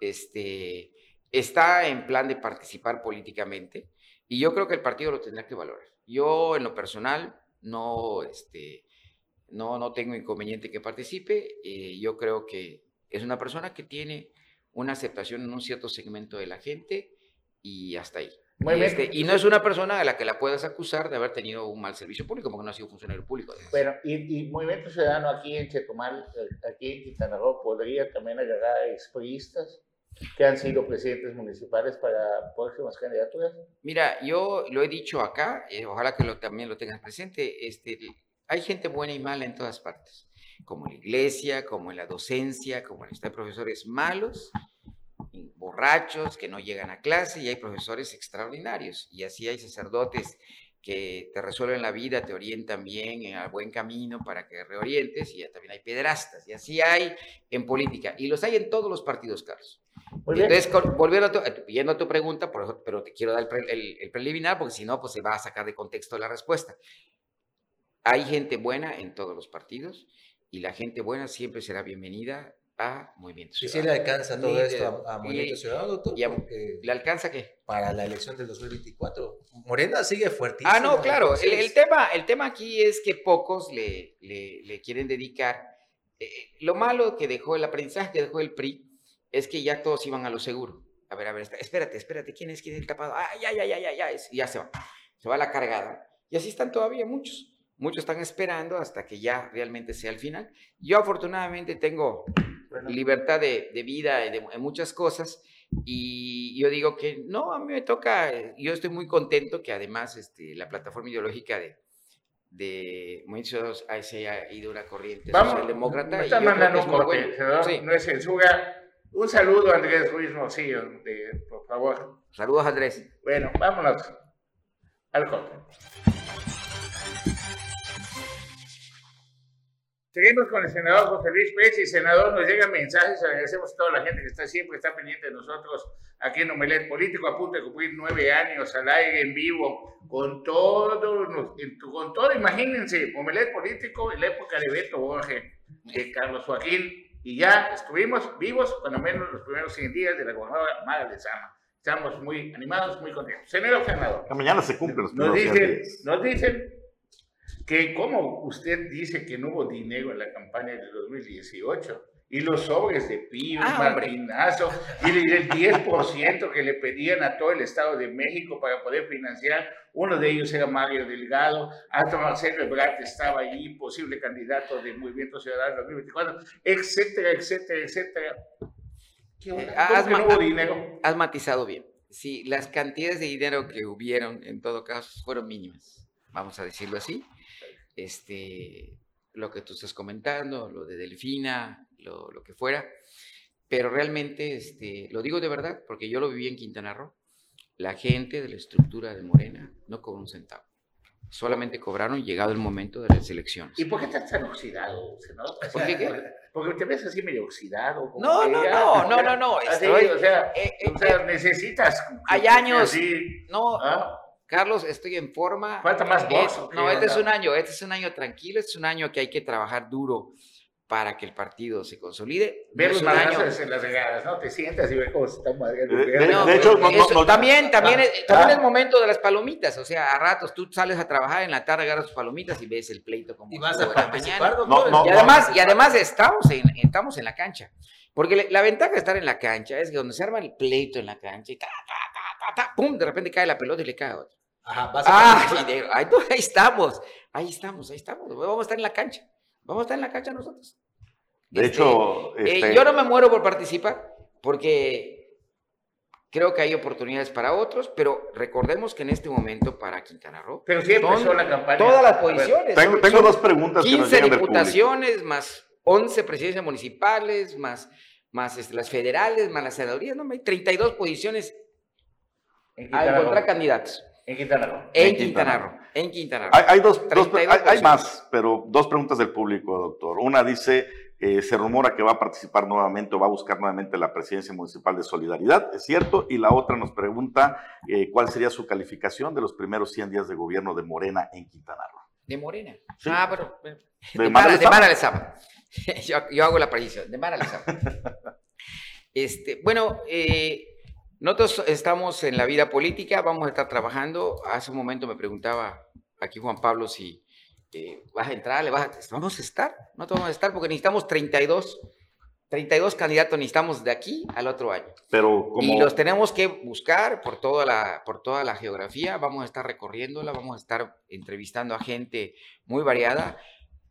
Este, está en plan de participar políticamente y yo creo que el partido lo tendrá que valorar. Yo, en lo personal, no, este, no, no tengo inconveniente que participe. eh, yo creo que es una persona que tiene una aceptación en un cierto segmento de la gente y hasta ahí. Muy y, bien. este, y no es una persona a la que la puedas acusar de haber tenido un mal servicio público, porque no ha sido funcionario público. además. Bueno, y, y Movimiento Ciudadano aquí en Chetumal, eh, aquí en Quintana Roo, podría también agarrar a expriistas que han sido presidentes municipales para próximas candidaturas. Mira, yo lo he dicho acá, eh, ojalá que lo, también lo tengas presente, este, hay gente buena y mala en todas partes, como en la iglesia, como en la docencia, como en hay profesores malos, borrachos que no llegan a clase y hay profesores extraordinarios y así hay sacerdotes que te resuelven la vida, te orientan bien en el buen camino para que reorientes y ya también hay pederastas y así hay en política y los hay en todos los partidos, Carlos. Muy. Entonces, volviendo a tu, yendo a tu pregunta, por pero te quiero dar el, pre- el- el preliminar porque si no, pues se va a sacar de contexto la respuesta. Hay gente buena en todos los partidos y la gente buena siempre será bienvenida a Movimiento ¿Y si Ciudadano. le alcanza todo Ni- esto a, a y- Movimiento Ciudadano, doctor? y a- ¿Le alcanza qué? para la elección del 2024. Morena sigue fuertísimo. Ah, no, claro. El, el tema, el tema aquí es que pocos le, le, le quieren dedicar. eh, lo malo que dejó el aprendizaje que dejó el PRI es que ya todos iban a lo seguro. A ver, a ver, espérate, espérate, ¿quién es? ¿Quién es el tapado? Ah, ya, ya, ya, ya, ya, es- y ya se va. Se va la cargada. Y así están todavía muchos. Muchos están esperando hasta que ya realmente sea el final. Yo afortunadamente tengo libertad de, de vida y de, muchas cosas. Y yo digo que no, a mí me toca, eh, yo estoy muy contento que además este, la plataforma ideológica de, de Movimiento se haya ido una corriente Vamos, socialdemócrata. me y están creo mandando un corte, bueno. Sí. no es censura. Un saludo a Andrés Ruiz Morcillo, de- por favor. Saludos, Andrés. Bueno, vámonos al corte. Seguimos con el senador José Luis Pérez y senador, nos llegan mensajes, agradecemos a toda la gente que está siempre, está pendiente de nosotros aquí en Omelet Político, a punto de cumplir nueve años al aire, en vivo, con todo, con todo, imagínense, Omelet Político en la época de Beto Borges, de Carlos Joaquín, y ya estuvimos vivos, cuando menos los primeros 100 días de la gobernadora Mara Lezama. Estamos muy animados, muy contentos. Senador senador. Mañana se cumplen los Nos primeros 100 dicen, días. nos dicen que como usted dice que no hubo dinero en la campaña de 2018 y los sobres de Pío, Ah. Martinazo y el el 10% que le pedían a todo el Estado de México para poder financiar, uno de ellos era Mario Delgado, hasta Marcelo Ebrard estaba ahí, posible candidato del Movimiento Ciudadano 2024, etcétera, etcétera, etcétera. ¿Qué onda? Eh, ¿Cómo has, que no hubo dinero? has matizado bien. Sí, las cantidades de dinero que hubieron, en todo caso, fueron mínimas. Vamos a decirlo así. Este, lo que tú estás comentando, lo de Delfina, lo, lo que fuera. Pero realmente, este, lo digo de verdad, porque yo lo viví en Quintana Roo. La gente de la estructura de Morena no cobró un centavo. Solamente cobraron llegado el momento de las elecciones. ¿Y por qué estás tan oxidado, senador? O ¿Por qué sea, qué? Porque te ves así medio oxidado. como No, que no, ya- no, no, no, no, estoy- o sea, eh, eh, o sea, necesitas. Hay años. así, No, ¿ah? Carlos, estoy en forma. Falta más voz, ¿o qué No, este es un año, este es un año tranquilo, este es un año que hay que trabajar duro para que el partido se consolide. Ver los madrazos en las regadas, ¿no? Te sientas y ves cómo se están madreando. De- de- No, de hecho, no- Eso, no- no- también, también, Ah, es, también ah. es momento de las palomitas, o sea, a ratos tú sales a trabajar en la tarde, agarras tus palomitas y ves el pleito como Y vas a participar, mañana. doctor. No, no, y además, y además estamos en, estamos en la cancha. Porque le- la ventaja de estar en la cancha es que cuando se arma el pleito en la cancha y ta, ta, ta, ta, ta, pum, de repente cae la pelota y le cae a otro. Ajá, vas a Ah, participar. y de- ahí, ahí estamos, ahí estamos, ahí estamos. Vamos a estar en la cancha. Vamos a estar en la cancha nosotros. De Este, hecho, eh, este, yo no me muero por participar porque creo que hay oportunidades para otros, pero recordemos que en este momento para Quintana Roo Pero sí empezó son la campaña. todas las posiciones. tengo, son- tengo son dos preguntas que nos 15 llegan del público. diputaciones, más 11 presidencias municipales, más, más este, las federales, más las senadurías, no, hay 32 posiciones En a Quintana Roo. encontrar candidatos En Quintana Roo. en, En Quintana Quintana Roo. En Quintana Roo. Hay, hay dos, dos- 32 hay- hay posiciones. más, pero dos preguntas del público, doctor. Una dice, eh, se rumora que va a participar nuevamente o va a buscar nuevamente la presidencia municipal de Solidaridad, ¿es cierto? Y la otra nos pregunta eh, cuál sería su calificación de los primeros 100 días de gobierno de Morena en Quintana Roo. De Morena. Sí. Ah, pero. pero- De De, Mara Mara, de Lezama. Mara Lezama. yo, yo hago la aparición. De Mara Lezama. Este, bueno, eh, nosotros estamos en la vida política, vamos a estar trabajando. Hace un momento me preguntaba aquí Juan Pablo si eh, vas a entrar, le vas a- vamos a estar, no vamos a estar porque necesitamos 32, 32 candidatos, necesitamos de aquí al otro año. Pero como... Y los tenemos que buscar por toda, la, por toda la geografía, vamos a estar recorriéndola, vamos a estar entrevistando a gente muy variada,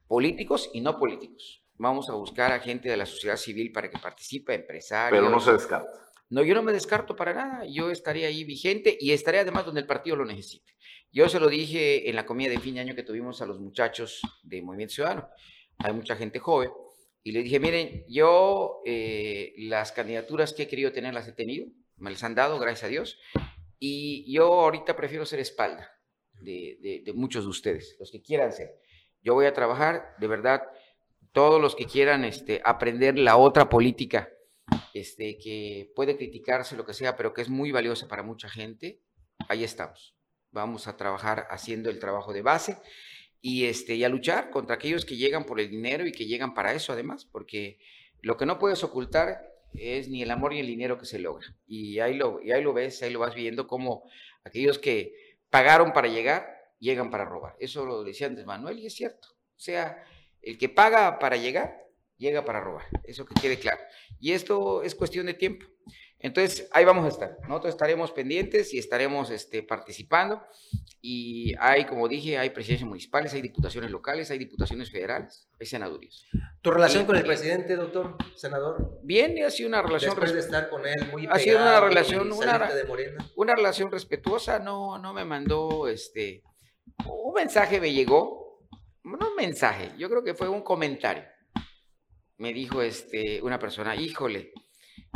políticos y no políticos. Vamos a buscar a gente de la sociedad civil para que participe, empresarios. Pero no se descarta. No, yo no me descarto para nada. Yo estaré ahí vigente y estaré además donde el partido lo necesite. Yo se lo dije en la comida de fin de año que tuvimos a los muchachos de Movimiento Ciudadano. Hay mucha gente joven. Y le dije, miren, yo eh, las candidaturas que he querido tener las he tenido. Me las han dado, gracias a Dios. Y yo ahorita prefiero ser espalda de, de- de muchos de ustedes, los que quieran ser. Yo voy a trabajar, de verdad, todos los que quieran este, aprender la otra política este, que puede criticarse lo que sea, pero que es muy valiosa para mucha gente, ahí estamos. Vamos a trabajar haciendo el trabajo de base y, este, y a luchar contra aquellos que llegan por el dinero y que llegan para eso además, porque lo que no puedes ocultar es ni el amor ni el dinero que se logra. Y ahí lo, y ahí lo ves, ahí lo vas viendo como aquellos que pagaron para llegar, llegan para robar. Eso lo decía antes Manuel y es cierto. O sea, el que paga para llegar, llega para robar. Eso que quede claro. Y esto es cuestión de tiempo. Entonces, ahí vamos a estar. Nosotros estaremos pendientes y estaremos este, participando. Y hay, como dije, hay presidencias municipales, hay diputaciones locales, hay diputaciones federales, hay senadurías. ¿Tu relación Y- con el presidente, doctor, senador? Bien, ha sido una relación... Después de estar con él muy ha sido una relación, una, de una relación respetuosa, no, no me mandó este un mensaje me llegó, no un mensaje, yo creo que fue un comentario. Me dijo este una persona, híjole,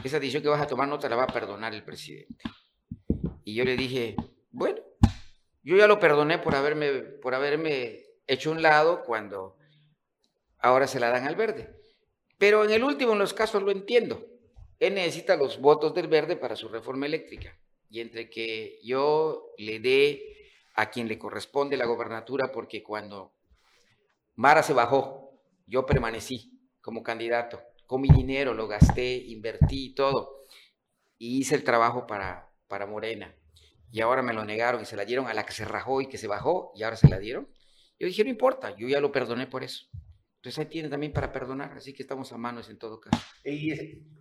esa decisión que vas a tomar no te la va a perdonar el presidente. Y yo le dije, bueno, yo ya lo perdoné por haberme, por haberme hecho un lado cuando ahora se la dan al verde. Pero en el último, en los casos, lo entiendo. Él necesita los votos del verde para su reforma eléctrica. Y entre que yo le dé a quien le corresponde la gobernatura, porque cuando Mara se bajó, yo permanecí como candidato. Con mi dinero lo gasté, invertí y todo. Y hice el trabajo para, para Morena. Y ahora me lo negaron y se la dieron a la que se rajó y que se bajó y ahora se la dieron. Yo dije, no importa, yo ya lo perdoné por eso. Entonces ahí tiene también para perdonar, así que estamos a manos en todo caso. Y,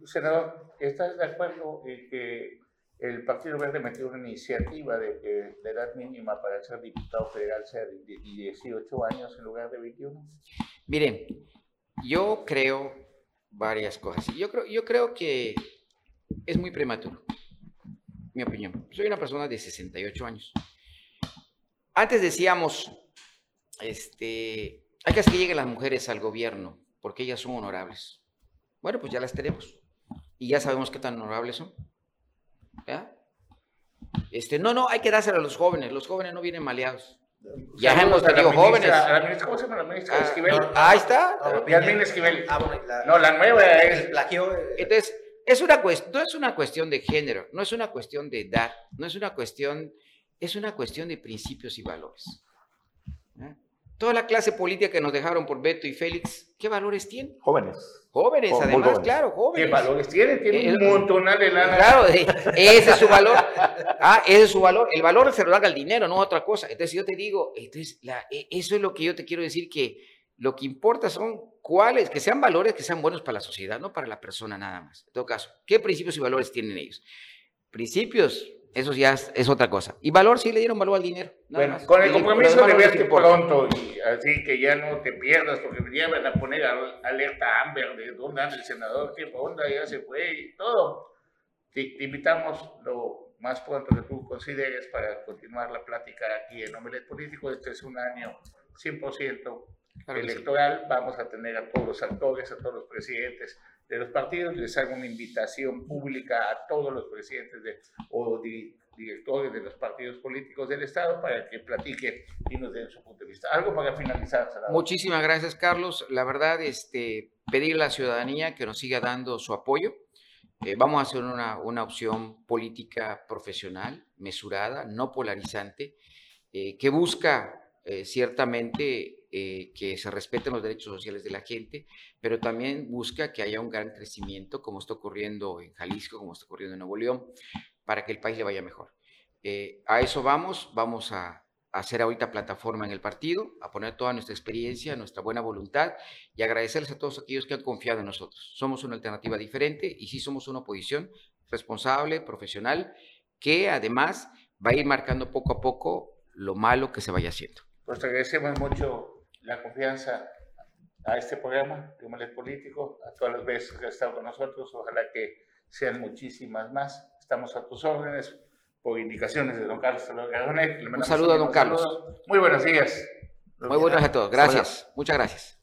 senador, ¿estás de acuerdo en que el Partido Verde metió una iniciativa de que la edad mínima para ser diputado federal sea de 18 años en lugar de 21? Miren, yo creo varias cosas. Yo creo, yo creo que es muy prematuro, mi opinión. Soy una persona de 68 años. Antes decíamos, este, hay que hacer que lleguen las mujeres al gobierno, porque ellas son honorables. Bueno, pues ya las tenemos. Y ya sabemos qué tan honorables son. Este, no, no, hay que dárselo a los jóvenes. Los jóvenes no vienen maleados. Ya hemos tenido ministra- jóvenes. a la ministra- ¿Cómo se llama la ministra? Ah, Esquivel. no, ahí está. Yasmín Esquivel. Ah, bueno, la- No, la nueva es. el plagio. eh, Entonces, es una cuestión, no es una cuestión de género, no es una cuestión de edad, no es una cuestión, es una cuestión de principios y valores. ¿eh? Toda la clase política que nos dejaron por Beto y Félix, ¿qué valores tienen? Jóvenes. Jóvenes, muy además, jóvenes. claro, jóvenes. ¿Qué valores tiene? Tiene un Eh, montonal de lana. Claro, eh, ese es su valor. Ah, ese es su valor. El valor se lo da al dinero, no otra cosa. Entonces, yo te digo, entonces, la- e- eso es lo que yo te quiero decir, que lo que importa son cuáles, que sean valores que sean buenos para la sociedad, no para la persona nada más. En todo caso, ¿qué principios y valores tienen ellos? Principios, eso ya es, es otra cosa. Y valor, sí le dieron valor al dinero. Bueno, más. con el compromiso de verte pronto, y así que ya no te pierdas, porque ya van a poner al- alerta Amber de dónde anda el senador, qué onda, ya se fue y todo. Te, te invitamos lo más pronto que tú consideres para continuar la plática aquí en Omelet Político. Este es un año 100% Claro que sí. electoral. Vamos a tener a todos los actores, a todos los presidentes de los partidos. Les hago una invitación pública a todos los presidentes de, o di- directores de los partidos políticos del Estado para que platiquen y nos den su punto de vista. Algo para finalizar, senador. Muchísimas gracias, Carlos. La verdad, este, pedir a la ciudadanía que nos siga dando su apoyo. Eh, vamos a hacer una, una opción política profesional, mesurada, no polarizante, eh, que busca eh, ciertamente eh, que se respeten los derechos sociales de la gente, pero también busca que haya un gran crecimiento, como está ocurriendo en Jalisco, como está ocurriendo en Nuevo León, para que el país le vaya mejor. Eh, a eso vamos, vamos a, a hacer ahorita plataforma en el partido, a poner toda nuestra experiencia, nuestra buena voluntad y agradecerles a todos aquellos que han confiado en nosotros. Somos una alternativa diferente y sí somos una oposición responsable, profesional, que además va a ir marcando poco a poco lo malo que se vaya haciendo. Pues agradecemos mucho la confianza a este programa, de Humoles Político, a todas las veces que has estado con nosotros. Ojalá que sean muchísimas más. Estamos a tus órdenes por indicaciones de don Carlos Salvador mandamos saludo a don un Carlos. Muy buenos días. Muy buenas a todos. Gracias. Muchas gracias.